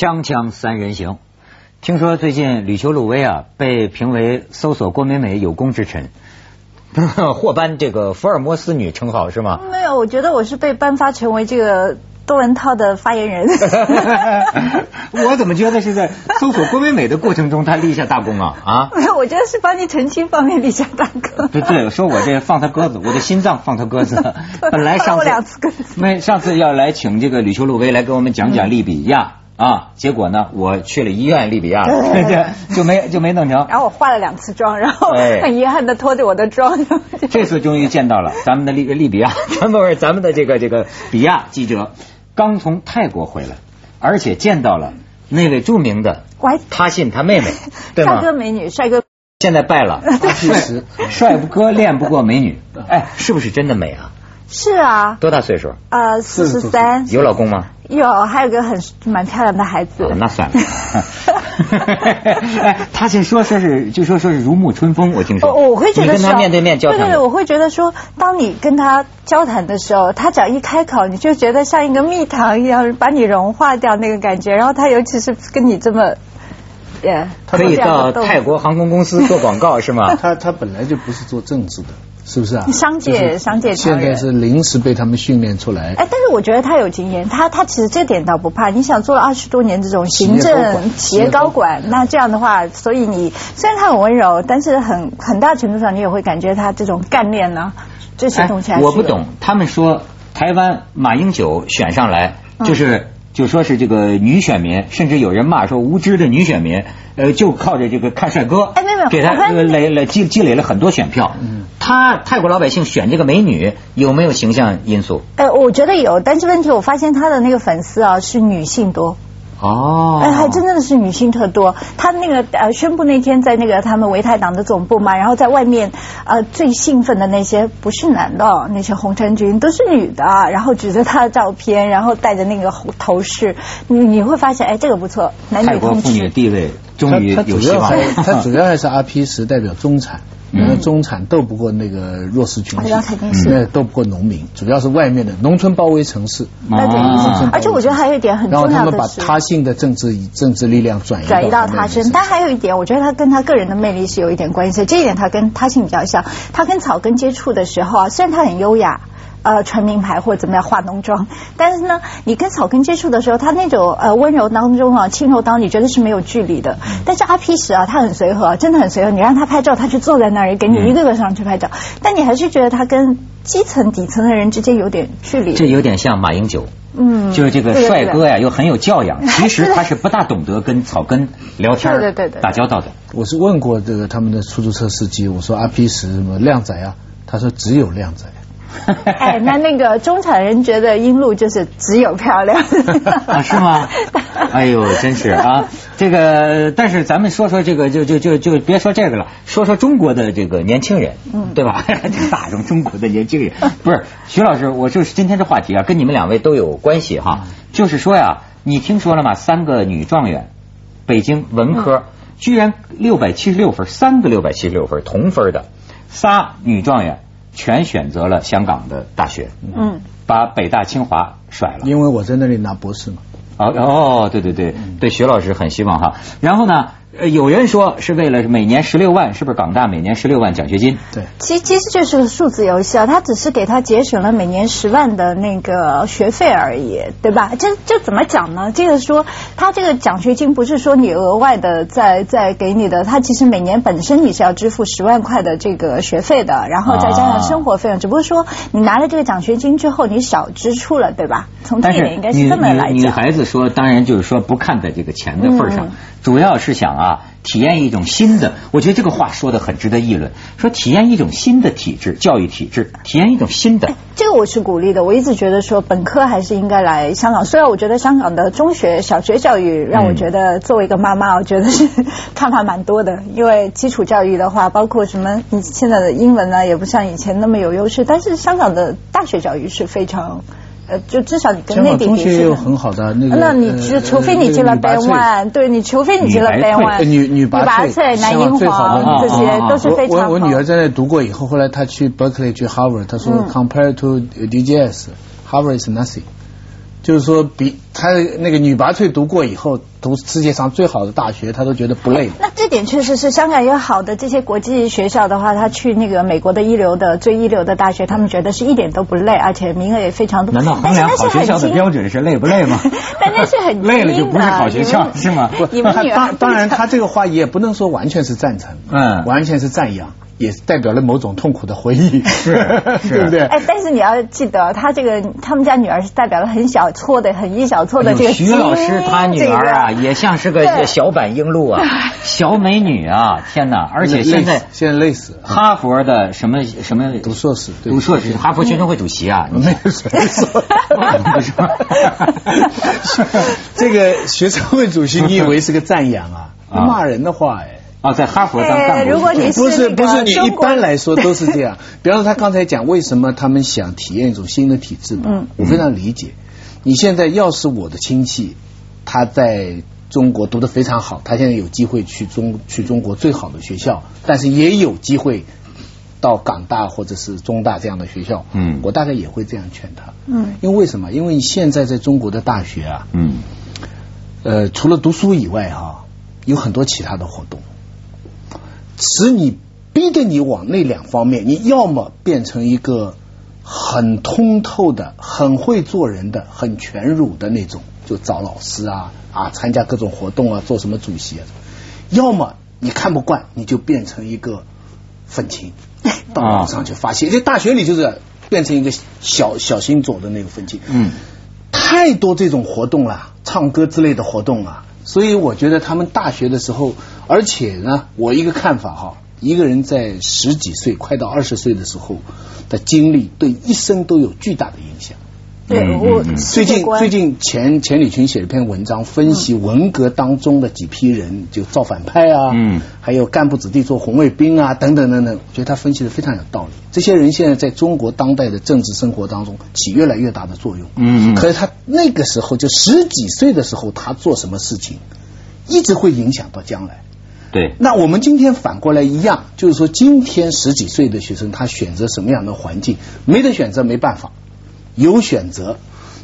锵锵三人行，听说最近吕秋鲁威啊被评为搜索郭美美有功之臣，获颁这个福尔摩斯女称号是吗？没有，我觉得我是被颁发成为这个窦文涛的发言人。我怎么觉得是在搜索郭美美的过程中，他立下大功啊啊！没有，我觉得是帮你澄清方面立下大功。对对，说我这放他鸽子，我的心脏放他鸽子。本来上次没上次要来请这个吕秋露薇来给我们讲讲利比亚。啊，结果呢，我去了医院利比亚，就没就没弄成。然后我化了两次妆，然后很遗憾的拖着我的妆。这次终于见到了咱们的利利比亚，咱们咱们的这个这个比亚记者，刚从泰国回来，而且见到了那位著名的他信他妹妹，对吗？帅哥美女，帅哥。现在败了，帅帅哥练不过美女，哎，是不是真的美啊？是啊。多大岁数？呃，四十三。有老公吗？有，还有个很蛮漂亮的孩子。那算了。哎，他是说说是，就说说是如沐春风，我听说。我我会觉得跟他面对面交谈。对对对，我会觉得说，当你跟他交谈的时候，他只要一开口，你就觉得像一个蜜糖一样，把你融化掉那个感觉。然后他尤其是跟你这么，也可以到泰国航空公司做广告是吗？他他本来就不是做政治的。是不是啊？商界商界现在是临时被他们训练出来。哎，但是我觉得他有经验，他他其实这点倒不怕。你想做了二十多年这种行政企业高管，那这样的话，所以你虽然他很温柔，但是很很大程度上你也会感觉他这种干练呢，这些东西。我不懂，他们说台湾马英九选上来就是。就说是这个女选民，甚至有人骂说无知的女选民，呃，就靠着这个看帅哥，哎，没有，给他累累积积累了很多选票。嗯，他泰国老百姓选这个美女有没有形象因素？哎，我觉得有，但是问题我发现他的那个粉丝啊是女性多。哦，哎，还真的是女性特多。她那个呃，宣布那天在那个他们维泰党的总部嘛，然后在外面呃，最兴奋的那些不是男的，那些红衫军都是女的，然后举着她的照片，然后戴着那个头饰，你你会发现，哎，这个不错，男女同妇女地位终于有希望。他主要还是 R P 十代表中产。那中产斗不过那个弱势群体，那斗不过农民，主要是外面的农村包围城市。啊，而且我觉得还有一点很重要的是，然后他们把他性的政治政治力量转移转移到他身。但还有一点，我觉得他跟他个人的魅力是有一点关系。这一点他跟他性比较像。他跟草根接触的时候啊，虽然他很优雅。呃，穿名牌或者怎么样化浓妆，但是呢，你跟草根接触的时候，他那种呃温柔当中啊，轻柔当，你觉得是没有距离的。但是阿 P 时啊，他很随和，真的很随和。你让他拍照，他就坐在那儿，给你一个个上去拍照。但你还是觉得他跟基层底层的人之间有点距离。这有点像马英九，嗯，就是这个帅哥呀，又很有教养。其实他是不大懂得跟草根聊天、对对对打交道的。我是问过这个他们的出租车司机，我说阿 P 时什么靓仔啊？他说只有靓仔。哎，那那个中产人觉得英露就是只有漂亮 啊？是吗？哎呦，真是啊！这个，但是咱们说说这个，就就就就别说这个了，说说中国的这个年轻人，嗯，对吧？大众中国的年轻人，不是徐老师，我就是今天这话题啊，跟你们两位都有关系哈。就是说呀，你听说了吗？三个女状元，北京文科居然六百七十六分，三个六百七十六分同分的仨女状元。全选择了香港的大学，嗯，把北大清华甩了。因为我在那里拿博士嘛。哦哦，对对对，对徐老师很希望哈。然后呢？呃，有人说是为了每年十六万，是不是港大每年十六万奖学金？对，其其实就是个数字游戏啊，他只是给他节省了每年十万的那个学费而已，对吧？这这怎么讲呢？这个说他这个奖学金不是说你额外的再再给你的，他其实每年本身你是要支付十万块的这个学费的，然后再加上生活费用，只不过说你拿了这个奖学金之后你少支出了，对吧？从这一点应该是这么来讲。女孩子说，当然就是说不看在这个钱的份上，主要是想啊。体验一种新的，我觉得这个话说的很值得议论。说体验一种新的体制，教育体制，体验一种新的。这个我是鼓励的。我一直觉得说本科还是应该来香港。虽然我觉得香港的中学、小学教育让我觉得作为一个妈妈，我觉得是看法蛮多的。因为基础教育的话，包括什么你现在的英文呢，也不像以前那么有优势。但是香港的大学教育是非常。呃，就至少你跟内地比是。有很好的那个。那你就除非你进了北万，对你除非你进了北万，女女拔萃、男英皇这些都是非常。我我女儿在那读过以后，后来她去 Berkeley 去 Harvard，她说 Compared to DGS，Harvard is nothing。就是说，比他那个女拔萃读过以后，读世界上最好的大学，他都觉得不累。那这点确实是香港有好的这些国际学校的话，他去那个美国的一流的最一流的大学，他们觉得是一点都不累，而且名额也非常多。难道衡量好学校的标准是累不累吗？但那是很 累了就不是好学校是吗？当当然，他这个话也不能说完全是赞成，嗯，完全是赞扬。也代表了某种痛苦的回忆，是，对不对？哎，但是你要记得，他这个他们家女儿是代表了很小撮的、很一小撮的这个。徐老师他女儿啊，也像是个小版英露啊，小美女啊，天哪！而且现在现在累死，哈佛的什么什么读硕士，读硕士，哈佛学生会主席啊，没有说不是这个学生会主席，你以为是个赞扬啊？骂人的话哎。啊，在哈佛当干部，不是不是，你一般来说都是这样。比方说，他刚才讲为什么他们想体验一种新的体制吧，我非常理解。你现在要是我的亲戚，他在中国读的非常好，他现在有机会去中去中国最好的学校，但是也有机会到港大或者是中大这样的学校。嗯，我大概也会这样劝他。嗯，因为为什么？因为你现在在中国的大学啊，嗯，呃，除了读书以外哈，有很多其他的活动。使你逼着你往那两方面，你要么变成一个很通透的、很会做人的、很全儒的那种，就找老师啊啊，参加各种活动啊，做什么主席啊；要么你看不惯，你就变成一个愤青，到网上去发泄。这大学里就是变成一个小小心左的那个愤青。嗯，太多这种活动了，唱歌之类的活动啊。所以我觉得他们大学的时候，而且呢，我一个看法哈，一个人在十几岁快到二十岁的时候的经历，对一生都有巨大的影响。对，我最近最近钱钱理群写了篇文章，分析文革当中的几批人，就造反派啊，嗯，还有干部子弟做红卫兵啊，等等等等，我觉得他分析的非常有道理。这些人现在在中国当代的政治生活当中起越来越大的作用，嗯，可是他那个时候就十几岁的时候，他做什么事情，一直会影响到将来。对，那我们今天反过来一样，就是说今天十几岁的学生，他选择什么样的环境，没得选择，没办法。有选择，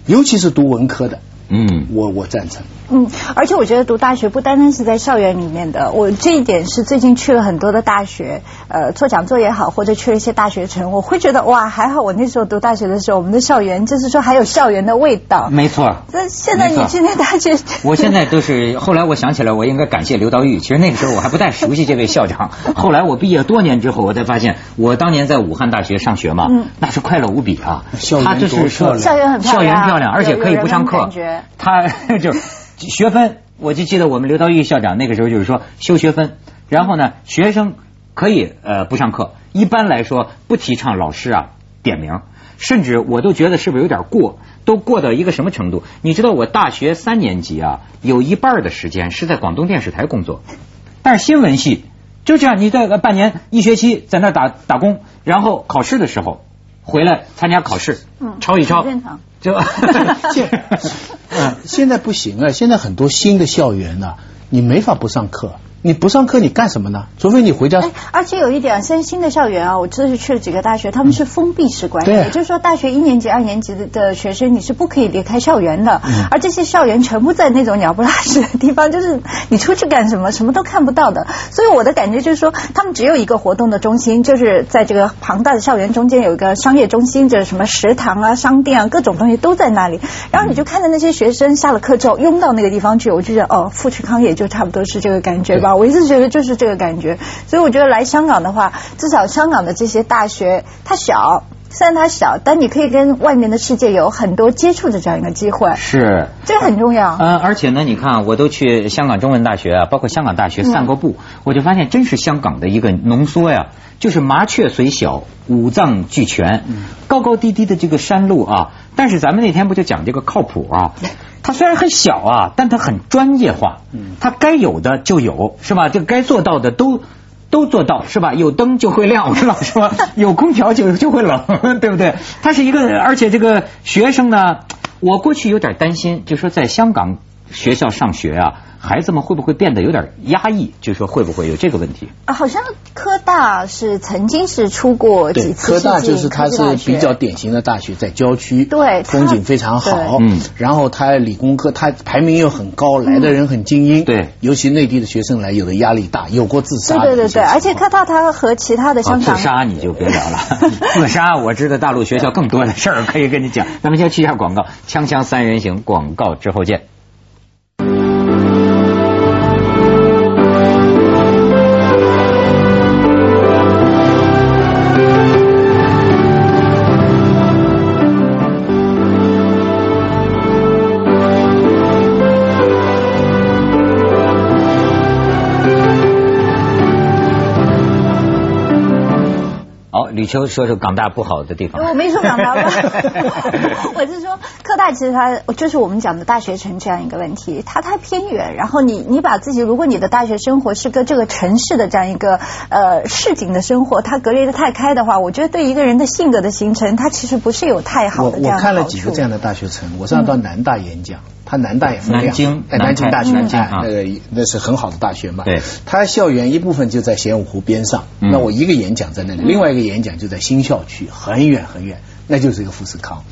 尤其是读文科的，嗯，我我赞成。嗯，而且我觉得读大学不单单是在校园里面的，我这一点是最近去了很多的大学，呃，做讲座也好，或者去了一些大学城，我会觉得哇，还好我那时候读大学的时候，我们的校园就是说还有校园的味道。没错。这现在你去那大学，我现在都是后来我想起来，我应该感谢刘道玉。其实那个时候我还不太熟悉这位校长。后来我毕业多年之后，我才发现，我当年在武汉大学上学嘛，那是快乐无比啊。校园多漂亮校园很校园漂亮，而且可以不上课。他 就学分。我就记得我们刘道玉校长那个时候就是说修学分，然后呢学生可以呃不上课，一般来说不提倡老师啊点名，甚至我都觉得是不是有点过，都过到一个什么程度？你知道我大学三年级啊，有一半的时间是在广东电视台工作，但是新闻系就这样，你在半年一学期在那打打工，然后考试的时候回来参加考试，抄一抄。就 现，现在不行啊！现在很多新的校园呢，你没法不上课。你不上课你干什么呢？除非你回家。而且有一点，现在新的校园啊，我这是去了几个大学，他们是封闭式管理，也就是说，大学一年级、二年级的的学生你是不可以离开校园的。而这些校园全部在那种鸟不拉屎的地方，就是你出去干什么，什么都看不到的。所以我的感觉就是说，他们只有一个活动的中心，就是在这个庞大的校园中间有一个商业中心，就是什么食堂啊、商店啊，各种东西都在那里。然后你就看着那些学生下了课之后拥到那个地方去，我就觉得哦，富士康也就差不多是这个感觉吧。我一直觉得就是这个感觉，所以我觉得来香港的话，至少香港的这些大学它小，虽然它小，但你可以跟外面的世界有很多接触的这样一个机会。是，这个很重要。嗯，而且呢，你看，我都去香港中文大学啊，包括香港大学散过步，我就发现真是香港的一个浓缩呀，就是麻雀虽小，五脏俱全，嗯高高低低的这个山路啊。但是咱们那天不就讲这个靠谱啊？它虽然很小啊，但它很专业化。嗯，它该有的就有，是吧？这该做到的都都做到，是吧？有灯就会亮，是吧？是吧？有空调就就会冷，对不对？他是一个，而且这个学生呢，我过去有点担心，就说在香港学校上学啊。孩子们会不会变得有点压抑？就说会不会有这个问题？啊，好像科大是曾经是出过几次科大就是它是比较典型的大学，在郊区，对，风景非常好。嗯，然后它理工科它排名又很高，来的人很精英。对，尤其内地的学生来，有的压力大，有过自杀。对对对，而且科大它和其他的香港自杀你就别聊了，自杀我知道大陆学校更多的事儿可以跟你讲。咱们先去一下广告，锵锵三人行广告之后见。吕秋说说港大不好的地方，我没说港大不好，我是说科大其实它就是我们讲的大学城这样一个问题，它太偏远，然后你你把自己如果你的大学生活是跟这个城市的这样一个呃市井的生活，它隔离的太开的话，我觉得对一个人的性格的形成，它其实不是有太好的我我看了几个这样的大学城，我上到南大演讲。他南大也分南京，南京大学，那个那是很好的大学嘛。对，他校园一部分就在玄武湖边上。那我一个演讲在那里，另外一个演讲就在新校区，很远很远，那就是一个富士康。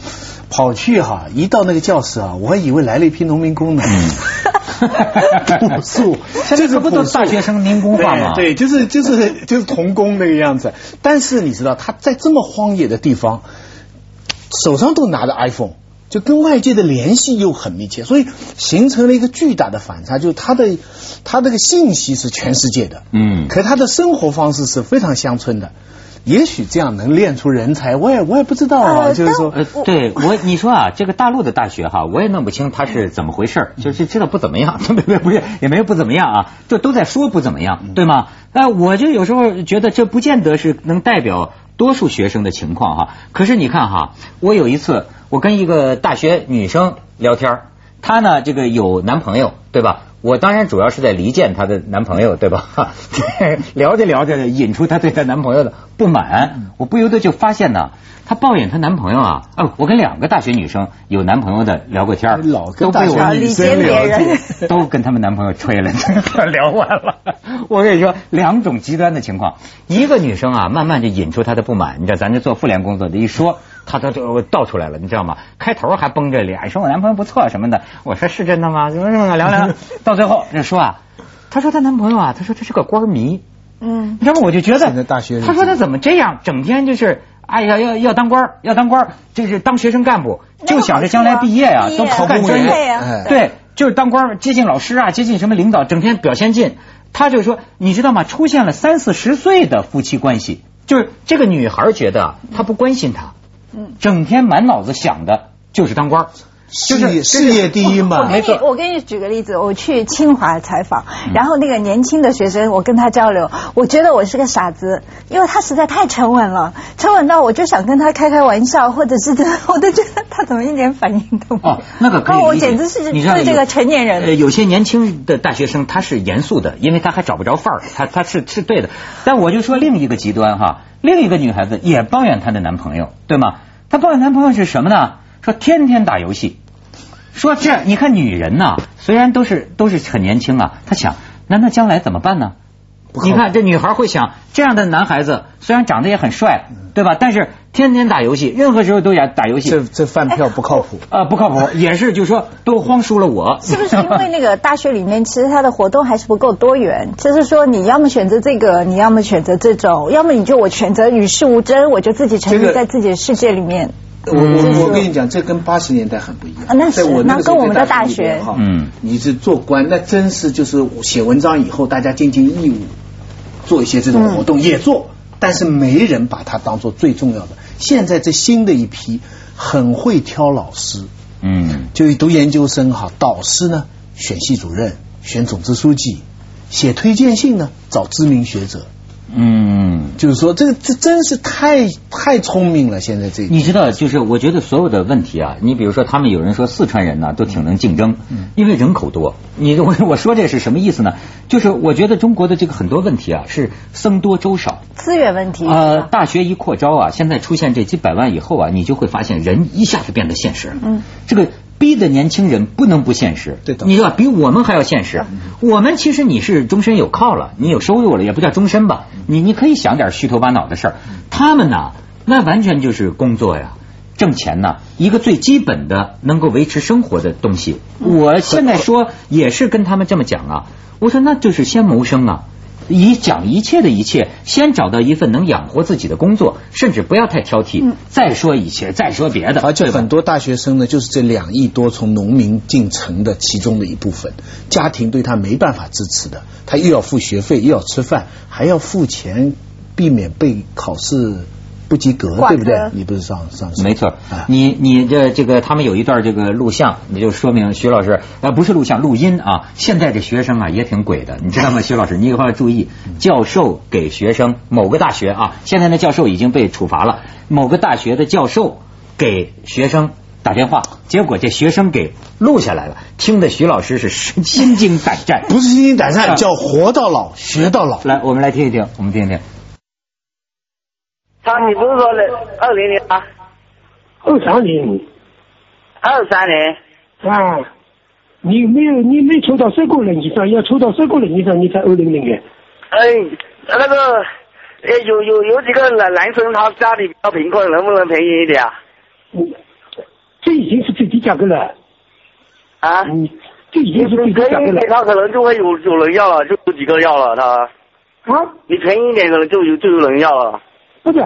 跑去哈，一到那个教室啊，我还以为来了一批农民工呢。朴素，这个不都大学生民工化吗？对，就是就是就是童工那个样子。但是你知道他在这么荒野的地方，手上都拿着 iPhone。就跟外界的联系又很密切，所以形成了一个巨大的反差。就是他的他这个信息是全世界的，嗯，可他的生活方式是非常乡村的。也许这样能练出人才，我也我也不知道啊。就是说，对我你说啊，这个大陆的大学哈，我也弄不清它是怎么回事就是知道不怎么样，不不不是也没有不怎么样啊，就都在说不怎么样，对吗？那我就有时候觉得这不见得是能代表多数学生的情况哈。可是你看哈，我有一次。我跟一个大学女生聊天她呢这个有男朋友，对吧？我当然主要是在离间她的男朋友，对吧？聊着聊着引出她对她男朋友的不满，我不由得就发现呢，她抱怨她男朋友啊，哦，我跟两个大学女生有男朋友的聊过天都被我理解别人，都跟他们男朋友吹了，聊完了。我跟你说，两种极端的情况，一个女生啊，慢慢就引出她的不满，你知道，咱这做妇联工作的一说。他他就倒出来了，你知道吗？开头还绷着脸说我男朋友不错什么的，我说是真的吗？怎么怎么聊聊，到最后说啊，他说他男朋友啊，他说他是个官迷，嗯，你知道吗？我就觉得，他说他怎么这样，整天就是哎呀要要当官要当官就是当学生干部，就想着将来毕业啊都考干专业，对，就是当官接近老师啊，接近什么领导，整天表现劲。他就说，你知道吗？出现了三四十岁的夫妻关系，就是这个女孩觉得他不关心她。整天满脑子想的就是当官，事业事业第一嘛。没错，我给你举个例子，我去清华采访，然后那个年轻的学生，我跟他交流，我觉得我是个傻子，因为他实在太沉稳了，沉稳到我就想跟他开开玩笑，或者是 我都觉得他怎么一点反应都没有。哦，那个可以我简直是对这个成年人。有些年轻的大学生他是严肃的，因为他还找不着范儿，他他是是对的。但我就说另一个极端哈。另一个女孩子也抱怨她的男朋友，对吗？她抱怨男朋友是什么呢？说天天打游戏。说这你看女人呐，虽然都是都是很年轻啊，她想，那那将来怎么办呢？你看这女孩会想，这样的男孩子虽然长得也很帅，对吧？但是天天打游戏，任何时候都要打游戏。这这饭票不靠谱啊，不靠谱，也是就是说都荒输了我。是不是因为那个大学里面其实他的活动还是不够多元？就是说你要么选择这个，你要么选择这种，要么你就我选择与世无争，我就自己沉溺在自己的世界里面。我我我跟你讲，这跟八十年代很不一样。那是那跟我们的大学哈，嗯，你是做官，那真是就是写文章以后大家尽尽义务。做一些这种活动也做，但是没人把它当做最重要的。现在这新的一批很会挑老师，嗯，就读研究生哈，导师呢选系主任，选总支书记，写推荐信呢找知名学者。嗯，就是说，这个这真是太太聪明了。现在这，你知道，就是我觉得所有的问题啊，你比如说，他们有人说四川人呢都挺能竞争，嗯因为人口多。你我我说这是什么意思呢？就是我觉得中国的这个很多问题啊是僧多粥少，资源问题。呃，大学一扩招啊，现在出现这几百万以后啊，你就会发现人一下子变得现实。嗯，这个逼的年轻人不能不现实。对的，你知道比我们还要现实。我们其实你是终身有靠了，你有收入了，也不叫终身吧。你你可以想点虚头巴脑的事儿。他们呢，那完全就是工作呀。挣钱呢，一个最基本的能够维持生活的东西。我现在说也是跟他们这么讲啊，我说那就是先谋生啊，以讲一切的一切，先找到一份能养活自己的工作，甚至不要太挑剔。再说一切，再说别的。而且很多大学生呢，就是这两亿多从农民进城的其中的一部分，家庭对他没办法支持的，他又要付学费，又要吃饭，还要付钱，避免被考试。不及格，对不对？你不是上上没错，你你这这个他们有一段这个录像，你就说明徐老师啊不是录像录音啊。现在这学生啊也挺鬼的，你知道吗？徐老师，你以后要注意，教授给学生某个大学啊，现在那教授已经被处罚了。某个大学的教授给学生打电话，结果这学生给录下来了，听的徐老师是 心惊胆战。不是心惊胆战，叫活到老学到老。来，我们来听一听，我们听一听。他，你不是说二零零啊？二三年。二三年。啊，你没有，你没抽到十个人以上，要抽到十个人以上，你才二零零元。哎，那个，哎，有有有几个男男生，他家里比较贫困，能不能便宜一点啊？嗯，这已经是最低价格了。啊？你，这已经是最低价格了。他可能就会有有人要了，就有几个要了他。啊？你便宜一点，可能就有就有人要了。不是，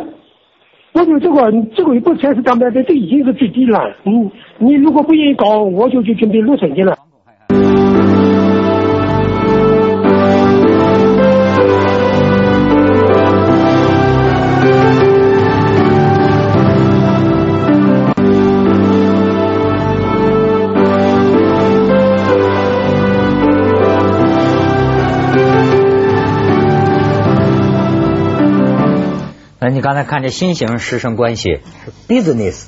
我说这个这个也不全是当白的，这已经是最低了。嗯，你如果不愿意搞，我就去准备落成去了。看这新型师生关系，business。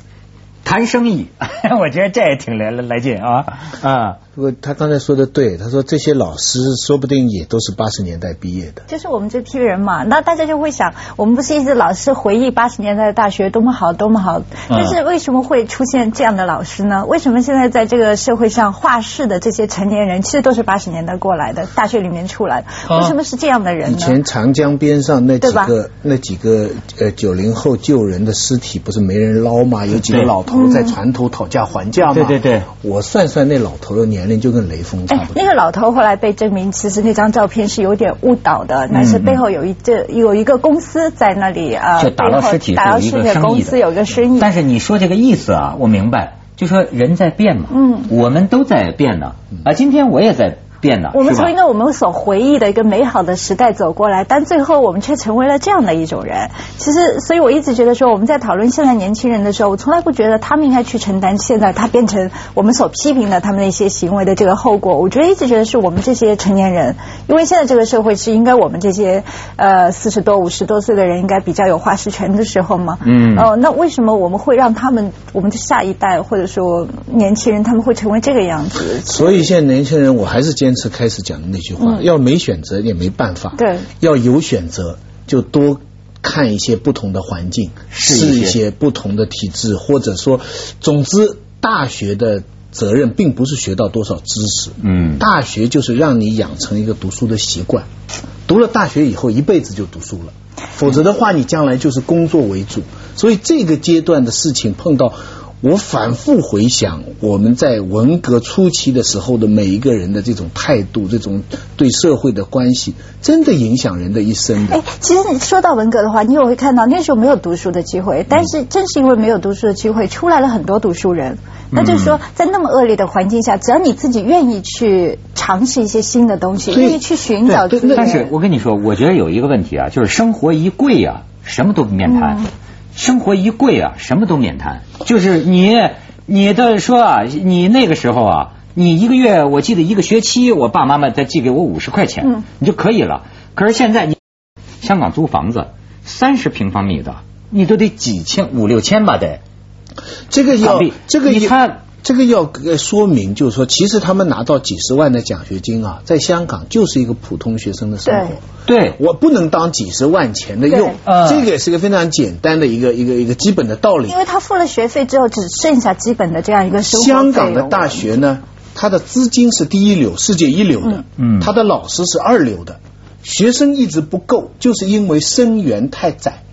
谈生意，我觉得这也挺来来劲啊啊！不过他刚才说的对，他说这些老师说不定也都是八十年代毕业的。就是我们这批人嘛，那大家就会想，我们不是一直老是回忆八十年代的大学多么好多么好，但是为什么会出现这样的老师呢？为什么现在在这个社会上画室的这些成年人，其实都是八十年代过来的，大学里面出来的？为什么是这样的人呢？以前长江边上那几个那几个呃九零后救人的尸体，不是没人捞吗？有几个老头。在船头讨价还价嘛？对对对，我算算那老头的年龄就跟雷锋差不多。那个老头后来被证明，其实那张照片是有点误导的，但是背后有一这有一个公司在那里啊，就打捞尸体打捞尸体公司有个生意。但是你说这个意思啊，我明白，就说人在变嘛，嗯，我们都在变呢啊，今天我也在。变了，我们从一个我们所回忆的一个美好的时代走过来，但最后我们却成为了这样的一种人。其实，所以我一直觉得说，我们在讨论现在年轻人的时候，我从来不觉得他们应该去承担现在他变成我们所批评的他们的一些行为的这个后果。我觉得一直觉得是我们这些成年人，因为现在这个社会是应该我们这些呃四十多、五十多岁的人应该比较有话事权的时候嘛。嗯。哦，那为什么我们会让他们我们的下一代或者说年轻人他们会成为这个样子？所以现在年轻人，我还是坚。坚持开始讲的那句话，要没选择也没办法。对，要有选择，就多看一些不同的环境，试一些不同的体制，或者说，总之，大学的责任并不是学到多少知识。嗯，大学就是让你养成一个读书的习惯。读了大学以后，一辈子就读书了，否则的话，你将来就是工作为主。所以这个阶段的事情碰到。我反复回想我们在文革初期的时候的每一个人的这种态度，这种对社会的关系，真的影响人的一生的。哎，其实你说到文革的话，你也会看到那时候没有读书的机会，但是正是因为没有读书的机会，出来了很多读书人。那就是说，在那么恶劣的环境下，只要你自己愿意去尝试一些新的东西，愿意去寻找。但是我跟你说，我觉得有一个问题啊，就是生活一贵啊，什么都免谈。生活一贵啊，什么都免谈。就是你，你的说啊，你那个时候啊，你一个月，我记得一个学期，我爸妈妈再寄给我五十块钱，你就可以了。可是现在你香港租房子三十平方米的，你都得几千五六千吧得。这个要这个你看这个要说明，就是说，其实他们拿到几十万的奖学金啊，在香港就是一个普通学生的生活。对，我不能当几十万钱的用，这个也是个非常简单的一个一个一个基本的道理。因为他付了学费之后，只剩下基本的这样一个生活香港的大学呢，它的资金是第一流、世界一流的，嗯，他的老师是二流的，学生一直不够，就是因为生源太窄。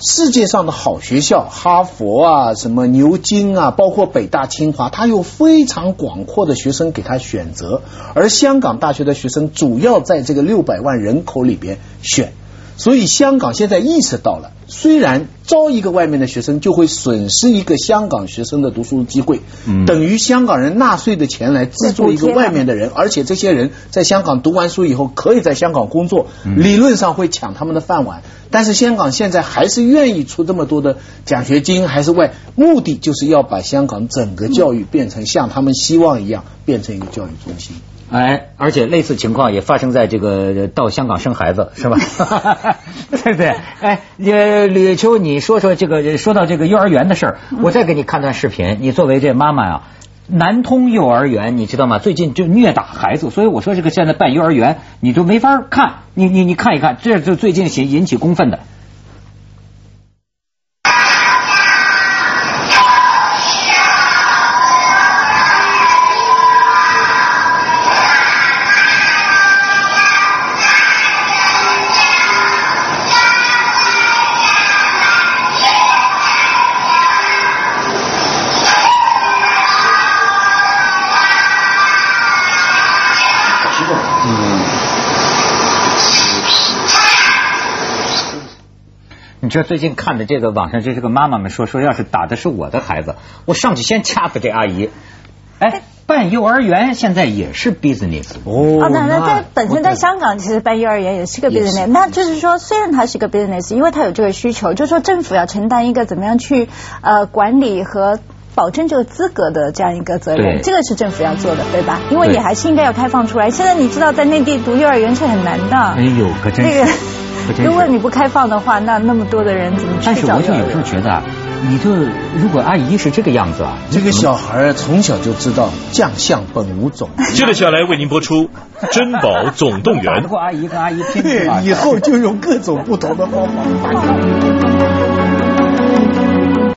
世界上的好学校，哈佛啊，什么牛津啊，包括北大、清华，它有非常广阔的学生给他选择，而香港大学的学生主要在这个六百万人口里边选。所以香港现在意识到了，虽然招一个外面的学生就会损失一个香港学生的读书机会，等于香港人纳税的钱来资助一个外面的人，而且这些人在香港读完书以后可以在香港工作，理论上会抢他们的饭碗。但是香港现在还是愿意出这么多的奖学金，还是外目的就是要把香港整个教育变成像他们希望一样，变成一个教育中心。哎，而且类似情况也发生在这个到香港生孩子是吧？对不对？哎，吕秋，你说说这个，说到这个幼儿园的事儿，我再给你看段视频。你作为这妈妈呀，南通幼儿园你知道吗？最近就虐打孩子，所以我说这个现在办幼儿园你都没法看。你你你看一看，这就最近引引起公愤的。你知道最近看的这个网上，这是个妈妈们说说，要是打的是我的孩子，我上去先掐死这阿姨。哎，办幼儿园现在也是 business 哦。那那在本身在香港，其实办幼儿园也是个 business。那就是说，虽然它是个 business，因为它有这个需求，就是说政府要承担一个怎么样去呃管理和保证这个资格的这样一个责任，这个是政府要做的，对吧？因为你还是应该要开放出来。现在你知道，在内地读幼儿园是很难的。哎呦，可真是。如果你不开放的话，那那么多的人怎么去但是我就有时候觉得，你就如果阿姨是这个样子啊，这个小孩从小就知道将相本无种。接着下来为您播出《珍宝总动员》。打 不过阿姨跟阿姨拼对，以后就用各种不同的方法。